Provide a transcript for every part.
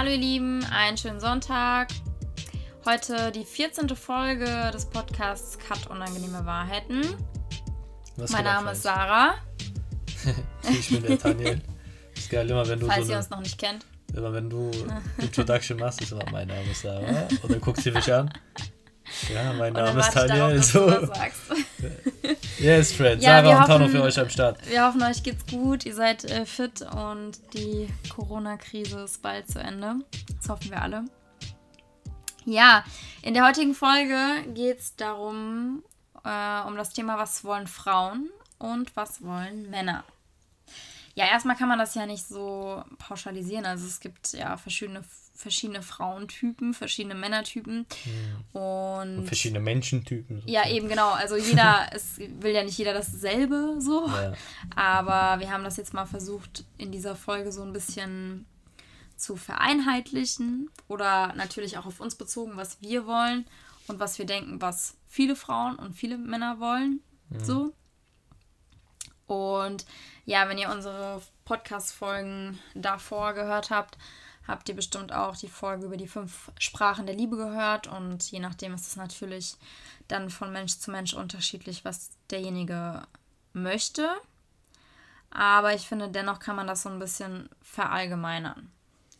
Hallo ihr Lieben, einen schönen Sonntag. Heute die 14. Folge des Podcasts Cut Unangenehme Wahrheiten. Was mein Name ist Sarah. ich bin der Daniel. Ist geil, immer wenn du Falls so ihr uns noch nicht kennt. Immer wenn du Introduction machst, ist immer mein Name ist Sarah. Und dann guckst du mich an. Ja, mein Name ist Daniel. So. yes, Friends. Ja, Sarah und Tano für euch am Start. Wir hoffen, euch geht's gut. Ihr seid äh, fit und die Corona-Krise ist bald zu Ende. Das hoffen wir alle. Ja, in der heutigen Folge geht es darum, äh, um das Thema, was wollen Frauen und was wollen Männer. Ja, erstmal kann man das ja nicht so pauschalisieren. Also es gibt ja verschiedene, verschiedene Frauentypen, verschiedene Männertypen mhm. und, und, verschiedene Menschentypen. So. Ja, eben genau. Also jeder, es will ja nicht jeder dasselbe so. Ja. Aber wir haben das jetzt mal versucht, in dieser Folge so ein bisschen zu vereinheitlichen oder natürlich auch auf uns bezogen, was wir wollen und was wir denken, was viele Frauen und viele Männer wollen. Mhm. So. Und ja, wenn ihr unsere Podcast-Folgen davor gehört habt, habt ihr bestimmt auch die Folge über die fünf Sprachen der Liebe gehört. Und je nachdem ist es natürlich dann von Mensch zu Mensch unterschiedlich, was derjenige möchte. Aber ich finde, dennoch kann man das so ein bisschen verallgemeinern.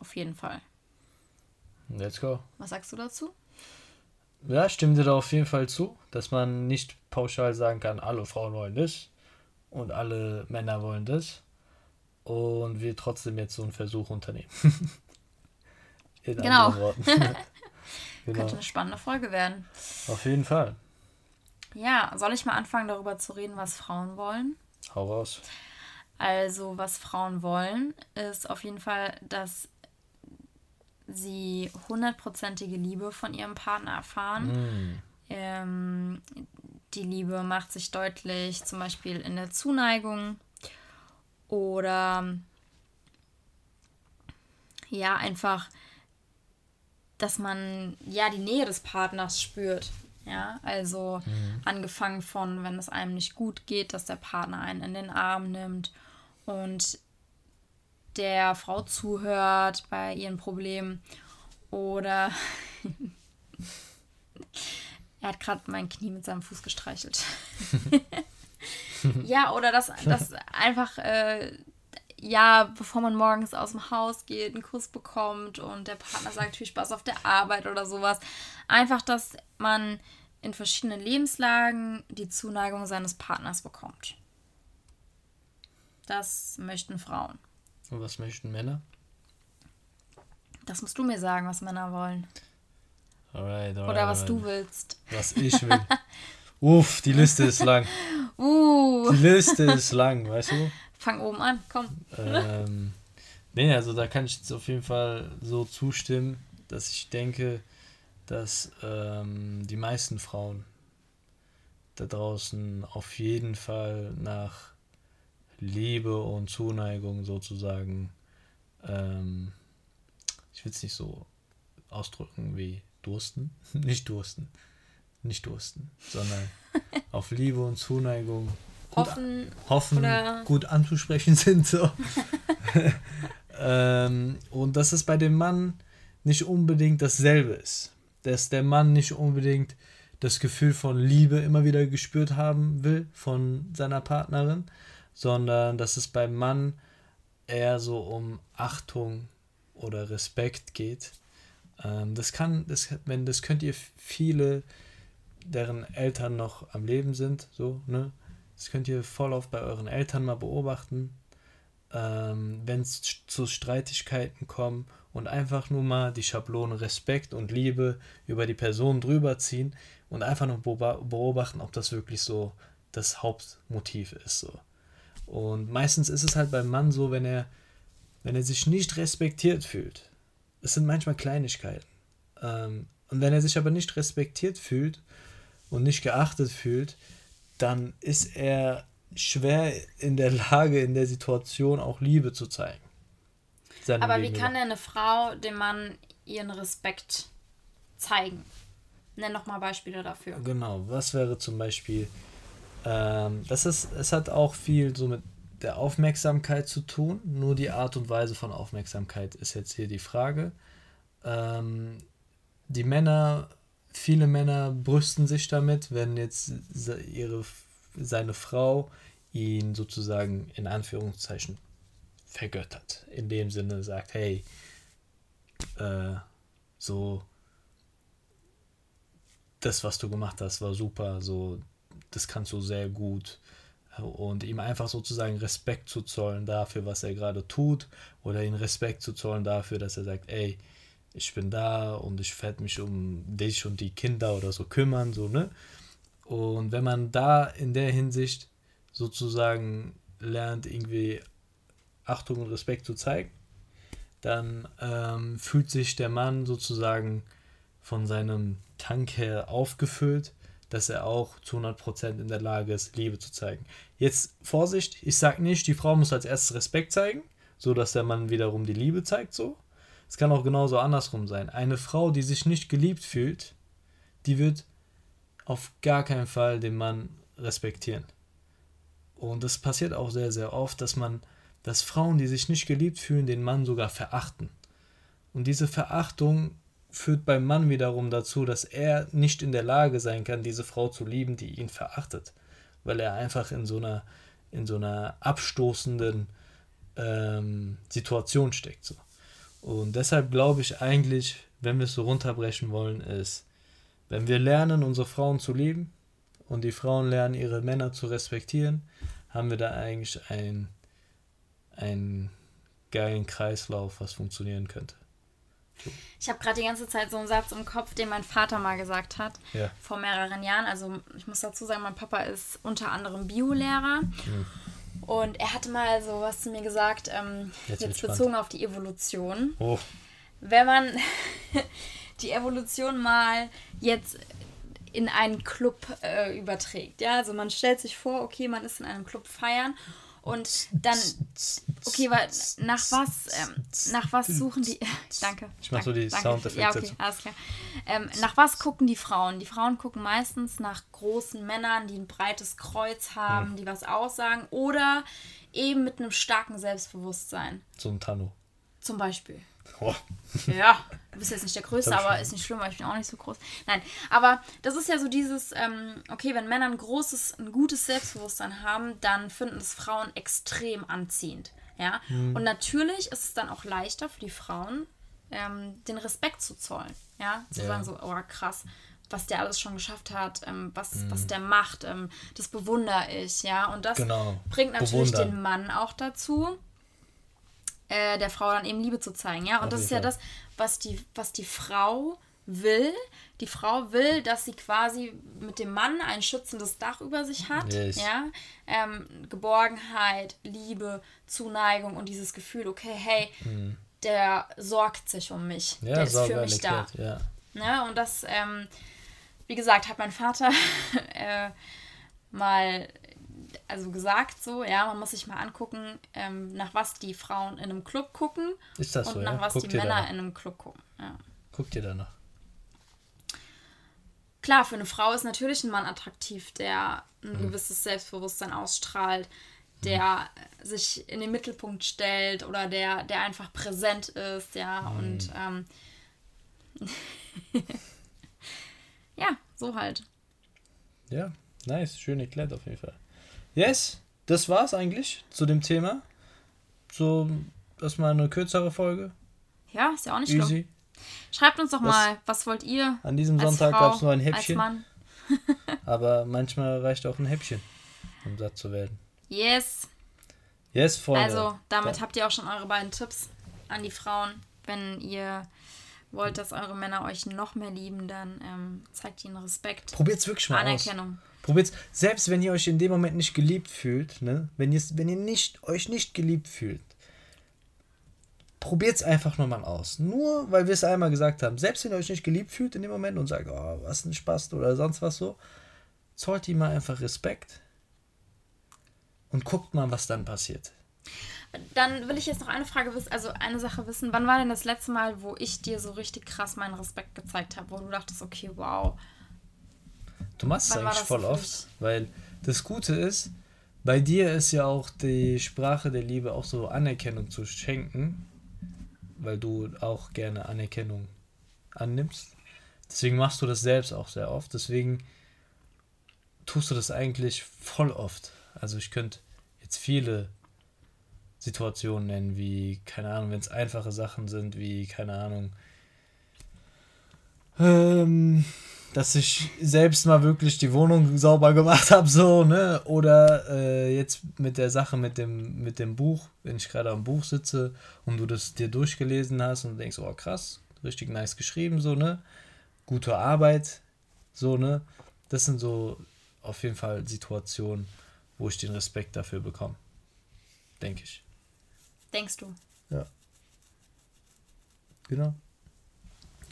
Auf jeden Fall. Let's go. Was sagst du dazu? Ja, stimme dir da auf jeden Fall zu, dass man nicht pauschal sagen kann, alle Frauen wollen das und alle Männer wollen das und wir trotzdem jetzt so einen Versuch unternehmen. In genau. anderen Worten. genau. Könnte eine spannende Folge werden. Auf jeden Fall. Ja, soll ich mal anfangen, darüber zu reden, was Frauen wollen? Hau raus. Also, was Frauen wollen, ist auf jeden Fall, dass sie hundertprozentige Liebe von ihrem Partner erfahren. Mm. Ähm, die Liebe macht sich deutlich, zum Beispiel in der Zuneigung oder ja, einfach, dass man ja die Nähe des Partners spürt. Ja, also mhm. angefangen von, wenn es einem nicht gut geht, dass der Partner einen in den Arm nimmt und der Frau zuhört bei ihren Problemen oder er hat gerade mein Knie mit seinem Fuß gestreichelt. ja, oder dass das einfach, äh, ja, bevor man morgens aus dem Haus geht, einen Kuss bekommt und der Partner sagt, viel Spaß auf der Arbeit oder sowas. Einfach, dass man in verschiedenen Lebenslagen die Zuneigung seines Partners bekommt. Das möchten Frauen. Und was möchten Männer? Das musst du mir sagen, was Männer wollen. Alright, alright, Oder was alright. du willst. Was ich will. Uff, die Liste ist lang. Uh. Die Liste ist lang, weißt du? Fang oben an, komm. Ähm, nee, also da kann ich jetzt auf jeden Fall so zustimmen, dass ich denke, dass ähm, die meisten Frauen da draußen auf jeden Fall nach Liebe und Zuneigung sozusagen, ähm, ich will es nicht so ausdrücken wie Dursten, nicht Dursten, nicht Dursten, sondern auf Liebe und Zuneigung hoffen, hoffen gut anzusprechen sind. So. ähm, und dass es bei dem Mann nicht unbedingt dasselbe ist. Dass der Mann nicht unbedingt das Gefühl von Liebe immer wieder gespürt haben will von seiner Partnerin, sondern dass es beim Mann eher so um Achtung oder Respekt geht. Ähm, das kann, das, wenn das könnt ihr viele, deren Eltern noch am Leben sind, so, ne? Das könnt ihr voll auf bei euren Eltern mal beobachten. Ähm, wenn es zu Streitigkeiten kommt und einfach nur mal die Schablone Respekt und Liebe über die Person drüber ziehen und einfach nur beobachten, ob das wirklich so das Hauptmotiv ist. So. Und meistens ist es halt beim Mann so, wenn er, wenn er sich nicht respektiert fühlt. Es sind manchmal Kleinigkeiten. Ähm, und wenn er sich aber nicht respektiert fühlt und nicht geachtet fühlt, dann ist er schwer in der Lage, in der Situation auch Liebe zu zeigen. Aber wie kann denn eine Frau dem Mann ihren Respekt zeigen? Nenn noch mal Beispiele dafür. Genau, was wäre zum Beispiel ähm, das ist, es hat auch viel so mit der Aufmerksamkeit zu tun. Nur die Art und Weise von Aufmerksamkeit ist jetzt hier die Frage. Ähm, die Männer, viele Männer brüsten sich damit, wenn jetzt ihre, seine Frau ihn sozusagen in Anführungszeichen vergöttert. In dem Sinne sagt, hey, äh, so, das, was du gemacht hast, war super, so, das kannst du sehr gut. Und ihm einfach sozusagen Respekt zu zollen dafür, was er gerade tut, oder ihm Respekt zu zollen dafür, dass er sagt, ey, ich bin da und ich werde mich um dich und die Kinder oder so kümmern, so, ne? Und wenn man da in der Hinsicht sozusagen lernt, irgendwie Achtung und Respekt zu zeigen, dann ähm, fühlt sich der Mann sozusagen von seinem Tank her aufgefüllt, dass er auch zu 100% in der Lage ist, Liebe zu zeigen. Jetzt Vorsicht, ich sage nicht, die Frau muss als erstes Respekt zeigen, so dass der Mann wiederum die Liebe zeigt, so. Es kann auch genauso andersrum sein. Eine Frau, die sich nicht geliebt fühlt, die wird auf gar keinen Fall den Mann respektieren. Und das passiert auch sehr, sehr oft, dass man, dass Frauen, die sich nicht geliebt fühlen, den Mann sogar verachten. Und diese Verachtung führt beim Mann wiederum dazu, dass er nicht in der Lage sein kann, diese Frau zu lieben, die ihn verachtet. Weil er einfach in so einer, in so einer abstoßenden ähm, Situation steckt. So. Und deshalb glaube ich eigentlich, wenn wir es so runterbrechen wollen, ist, wenn wir lernen, unsere Frauen zu lieben und die Frauen lernen, ihre Männer zu respektieren, haben wir da eigentlich einen, einen geilen Kreislauf, was funktionieren könnte. So. Ich habe gerade die ganze Zeit so einen Satz im Kopf, den mein Vater mal gesagt hat, ja. vor mehreren Jahren. Also ich muss dazu sagen, mein Papa ist unter anderem Biolehrer. Mhm. Und er hatte mal so was zu mir gesagt, ähm, jetzt, jetzt bezogen auf die Evolution. Oh. Wenn man die Evolution mal jetzt in einen Club äh, überträgt. Ja, also man stellt sich vor, okay, man ist in einem Club feiern und dann, okay, weil nach was, ähm, nach was suchen die, danke. Ich mach so die Soundeffekte. Ja, okay, alles klar. Ähm, nach was gucken die Frauen? Die Frauen gucken meistens nach großen Männern, die ein breites Kreuz haben, hm. die was aussagen oder eben mit einem starken Selbstbewusstsein. So ein Tano. Zum Beispiel. Oh. Ja, du bist jetzt nicht der Größte, aber ist nicht schlimm, weil ich bin auch nicht so groß. Nein, aber das ist ja so dieses, ähm, okay, wenn Männer ein großes, ein gutes Selbstbewusstsein haben, dann finden es Frauen extrem anziehend. Ja, mhm. und natürlich ist es dann auch leichter für die Frauen, ähm, den Respekt zu zollen. Ja, zu ja. sagen so, oh krass, was der alles schon geschafft hat, ähm, was, mhm. was der macht, ähm, das bewundere ich, ja. Und das genau. bringt natürlich Bewundern. den Mann auch dazu, äh, der Frau dann eben Liebe zu zeigen, ja. Und Auf das ist ja das, was die, was die Frau will. Die Frau will, dass sie quasi mit dem Mann ein schützendes Dach über sich hat. Yes. Ja? Ähm, Geborgenheit, Liebe, Zuneigung und dieses Gefühl, okay, hey, mhm. der sorgt sich um mich. Ja, der ist für mich da. Ja. ja. Und das, ähm, wie gesagt, hat mein Vater äh, mal also gesagt so, ja, man muss sich mal angucken, ähm, nach was die Frauen in einem Club gucken Ist das und so, nach ja? was Guckt die Männer danach. in einem Club gucken. Ja. Guckt ihr danach? Klar, für eine Frau ist natürlich ein Mann attraktiv, der ein mhm. gewisses Selbstbewusstsein ausstrahlt, der mhm. sich in den Mittelpunkt stellt oder der, der einfach präsent ist, ja, mhm. und ähm, ja, so halt. Ja, nice, schön erklärt auf jeden Fall. Yes, das war's eigentlich zu dem Thema. So, das mal eine kürzere Folge. Ja, ist ja auch nicht Easy. schlimm. Schreibt uns doch was, mal, was wollt ihr? An diesem Sonntag gab es nur ein Häppchen. aber manchmal reicht auch ein Häppchen, um satt zu werden. Yes. Yes, Freunde. Also, damit da. habt ihr auch schon eure beiden Tipps an die Frauen. Wenn ihr wollt, dass eure Männer euch noch mehr lieben, dann ähm, zeigt ihnen Respekt. Probiert es wirklich mal Anerkennung. aus. Probiert's, selbst wenn ihr euch in dem Moment nicht geliebt fühlt, ne? wenn, wenn ihr nicht, euch nicht geliebt fühlt, probiert es einfach nochmal aus. Nur weil wir es einmal gesagt haben. Selbst wenn ihr euch nicht geliebt fühlt in dem Moment und sagt, oh, was ein Spaß oder sonst was so, zollt ihm mal einfach Respekt und guckt mal, was dann passiert. Dann will ich jetzt noch eine Frage wissen, also eine Sache wissen. Wann war denn das letzte Mal, wo ich dir so richtig krass meinen Respekt gezeigt habe, wo du dachtest, okay, wow, Du machst es eigentlich voll oft, weil das Gute ist, bei dir ist ja auch die Sprache der Liebe auch so Anerkennung zu schenken, weil du auch gerne Anerkennung annimmst. Deswegen machst du das selbst auch sehr oft. Deswegen tust du das eigentlich voll oft. Also ich könnte jetzt viele Situationen nennen, wie, keine Ahnung, wenn es einfache Sachen sind, wie, keine Ahnung, ähm, dass ich selbst mal wirklich die Wohnung sauber gemacht habe, so, ne? Oder äh, jetzt mit der Sache mit dem, mit dem Buch, wenn ich gerade am Buch sitze und du das dir durchgelesen hast und denkst, oh krass, richtig nice geschrieben, so, ne? Gute Arbeit, so, ne? Das sind so auf jeden Fall Situationen, wo ich den Respekt dafür bekomme. Denke ich. Denkst du? Ja. Genau.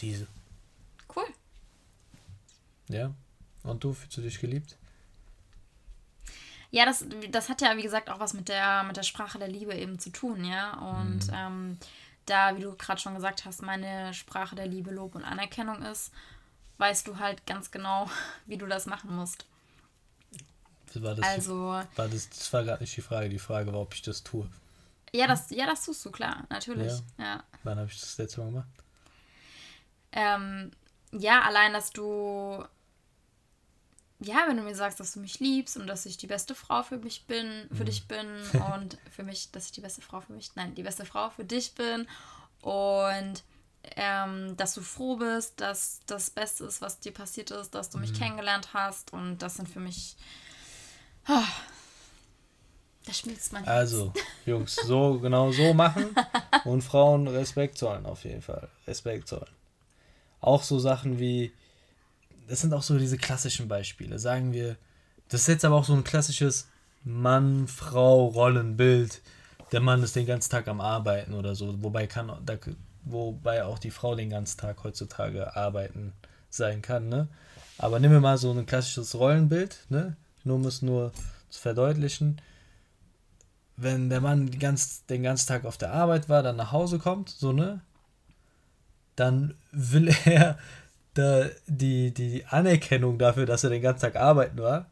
Diese. Ja. Und du, fühlst du dich geliebt? Ja, das, das hat ja, wie gesagt, auch was mit der, mit der Sprache der Liebe eben zu tun, ja. Und mhm. ähm, da, wie du gerade schon gesagt hast, meine Sprache der Liebe Lob und Anerkennung ist, weißt du halt ganz genau, wie du das machen musst. War das, also, war das, das war gerade nicht die Frage. Die Frage war, ob ich das tue. Ja, das, ja, das tust du, klar, natürlich. Ja. ja. Wann habe ich das letzte Mal gemacht? Ähm, ja, allein, dass du, ja, wenn du mir sagst, dass du mich liebst und dass ich die beste Frau für mich bin, für mhm. dich bin und für mich, dass ich die beste Frau für mich, nein, die beste Frau für dich bin und ähm, dass du froh bist, dass das Beste ist, was dir passiert ist, dass du mich mhm. kennengelernt hast und das sind für mich Oh, da schmilzt man. Also, Jungs, so genau so machen und Frauen Respekt zollen auf jeden Fall. Respekt zollen. Auch so Sachen wie, das sind auch so diese klassischen Beispiele. Sagen wir, das ist jetzt aber auch so ein klassisches Mann-Frau-Rollenbild. Der Mann ist den ganzen Tag am Arbeiten oder so, wobei kann, da, wobei auch die Frau den ganzen Tag heutzutage arbeiten sein kann, ne? Aber nehmen wir mal so ein klassisches Rollenbild, ne? Nur um es nur zu verdeutlichen. Wenn der Mann ganz, den ganzen Tag auf der Arbeit war, dann nach Hause kommt, so, ne? Dann will er da die, die Anerkennung dafür, dass er den ganzen Tag arbeiten war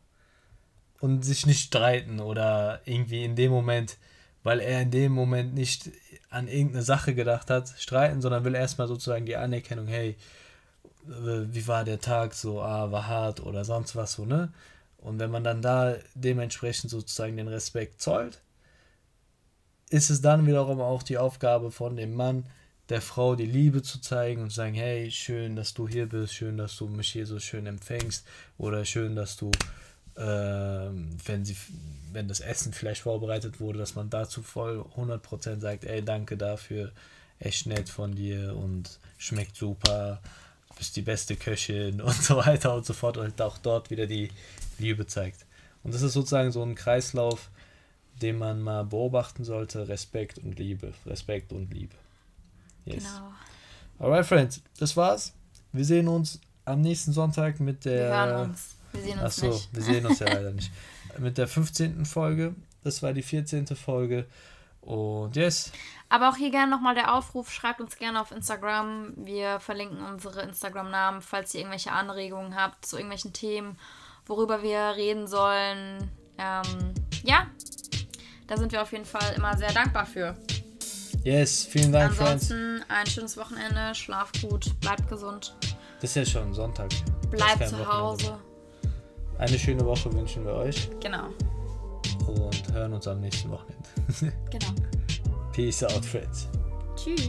und sich nicht streiten oder irgendwie in dem Moment, weil er in dem Moment nicht an irgendeine Sache gedacht hat, streiten, sondern will erstmal sozusagen die Anerkennung, hey, wie war der Tag so, ah, war hart oder sonst was so, ne? Und wenn man dann da dementsprechend sozusagen den Respekt zollt, ist es dann wiederum auch die Aufgabe von dem Mann, der Frau die Liebe zu zeigen und zu sagen, hey, schön, dass du hier bist, schön, dass du mich hier so schön empfängst oder schön, dass du, äh, wenn sie, wenn das Essen vielleicht vorbereitet wurde, dass man dazu voll 100% sagt, ey, danke dafür, echt nett von dir und schmeckt super, bist die beste Köchin und so weiter und so fort und auch dort wieder die Liebe zeigt. Und das ist sozusagen so ein Kreislauf, den man mal beobachten sollte. Respekt und Liebe. Respekt und Liebe. Yes. Genau. Alright, Friends, das war's. Wir sehen uns am nächsten Sonntag mit der. Wir hören uns. Wir sehen uns Achso, nicht. wir sehen uns ja leider nicht. Mit der 15. Folge. Das war die 14. Folge. Und yes. Aber auch hier gerne nochmal der Aufruf, schreibt uns gerne auf Instagram. Wir verlinken unsere Instagram-Namen, falls ihr irgendwelche Anregungen habt zu irgendwelchen Themen worüber wir reden sollen. Ähm, ja, da sind wir auf jeden Fall immer sehr dankbar für. Yes, vielen Dank, Ansonsten Friends. ein schönes Wochenende, schlaf gut, bleibt gesund. Das ist ja schon Sonntag. Bleibt zu Hause. Eine schöne Woche wünschen wir euch. Genau. Und hören uns am nächsten Wochenende. genau. Peace out, Friends. Tschüss.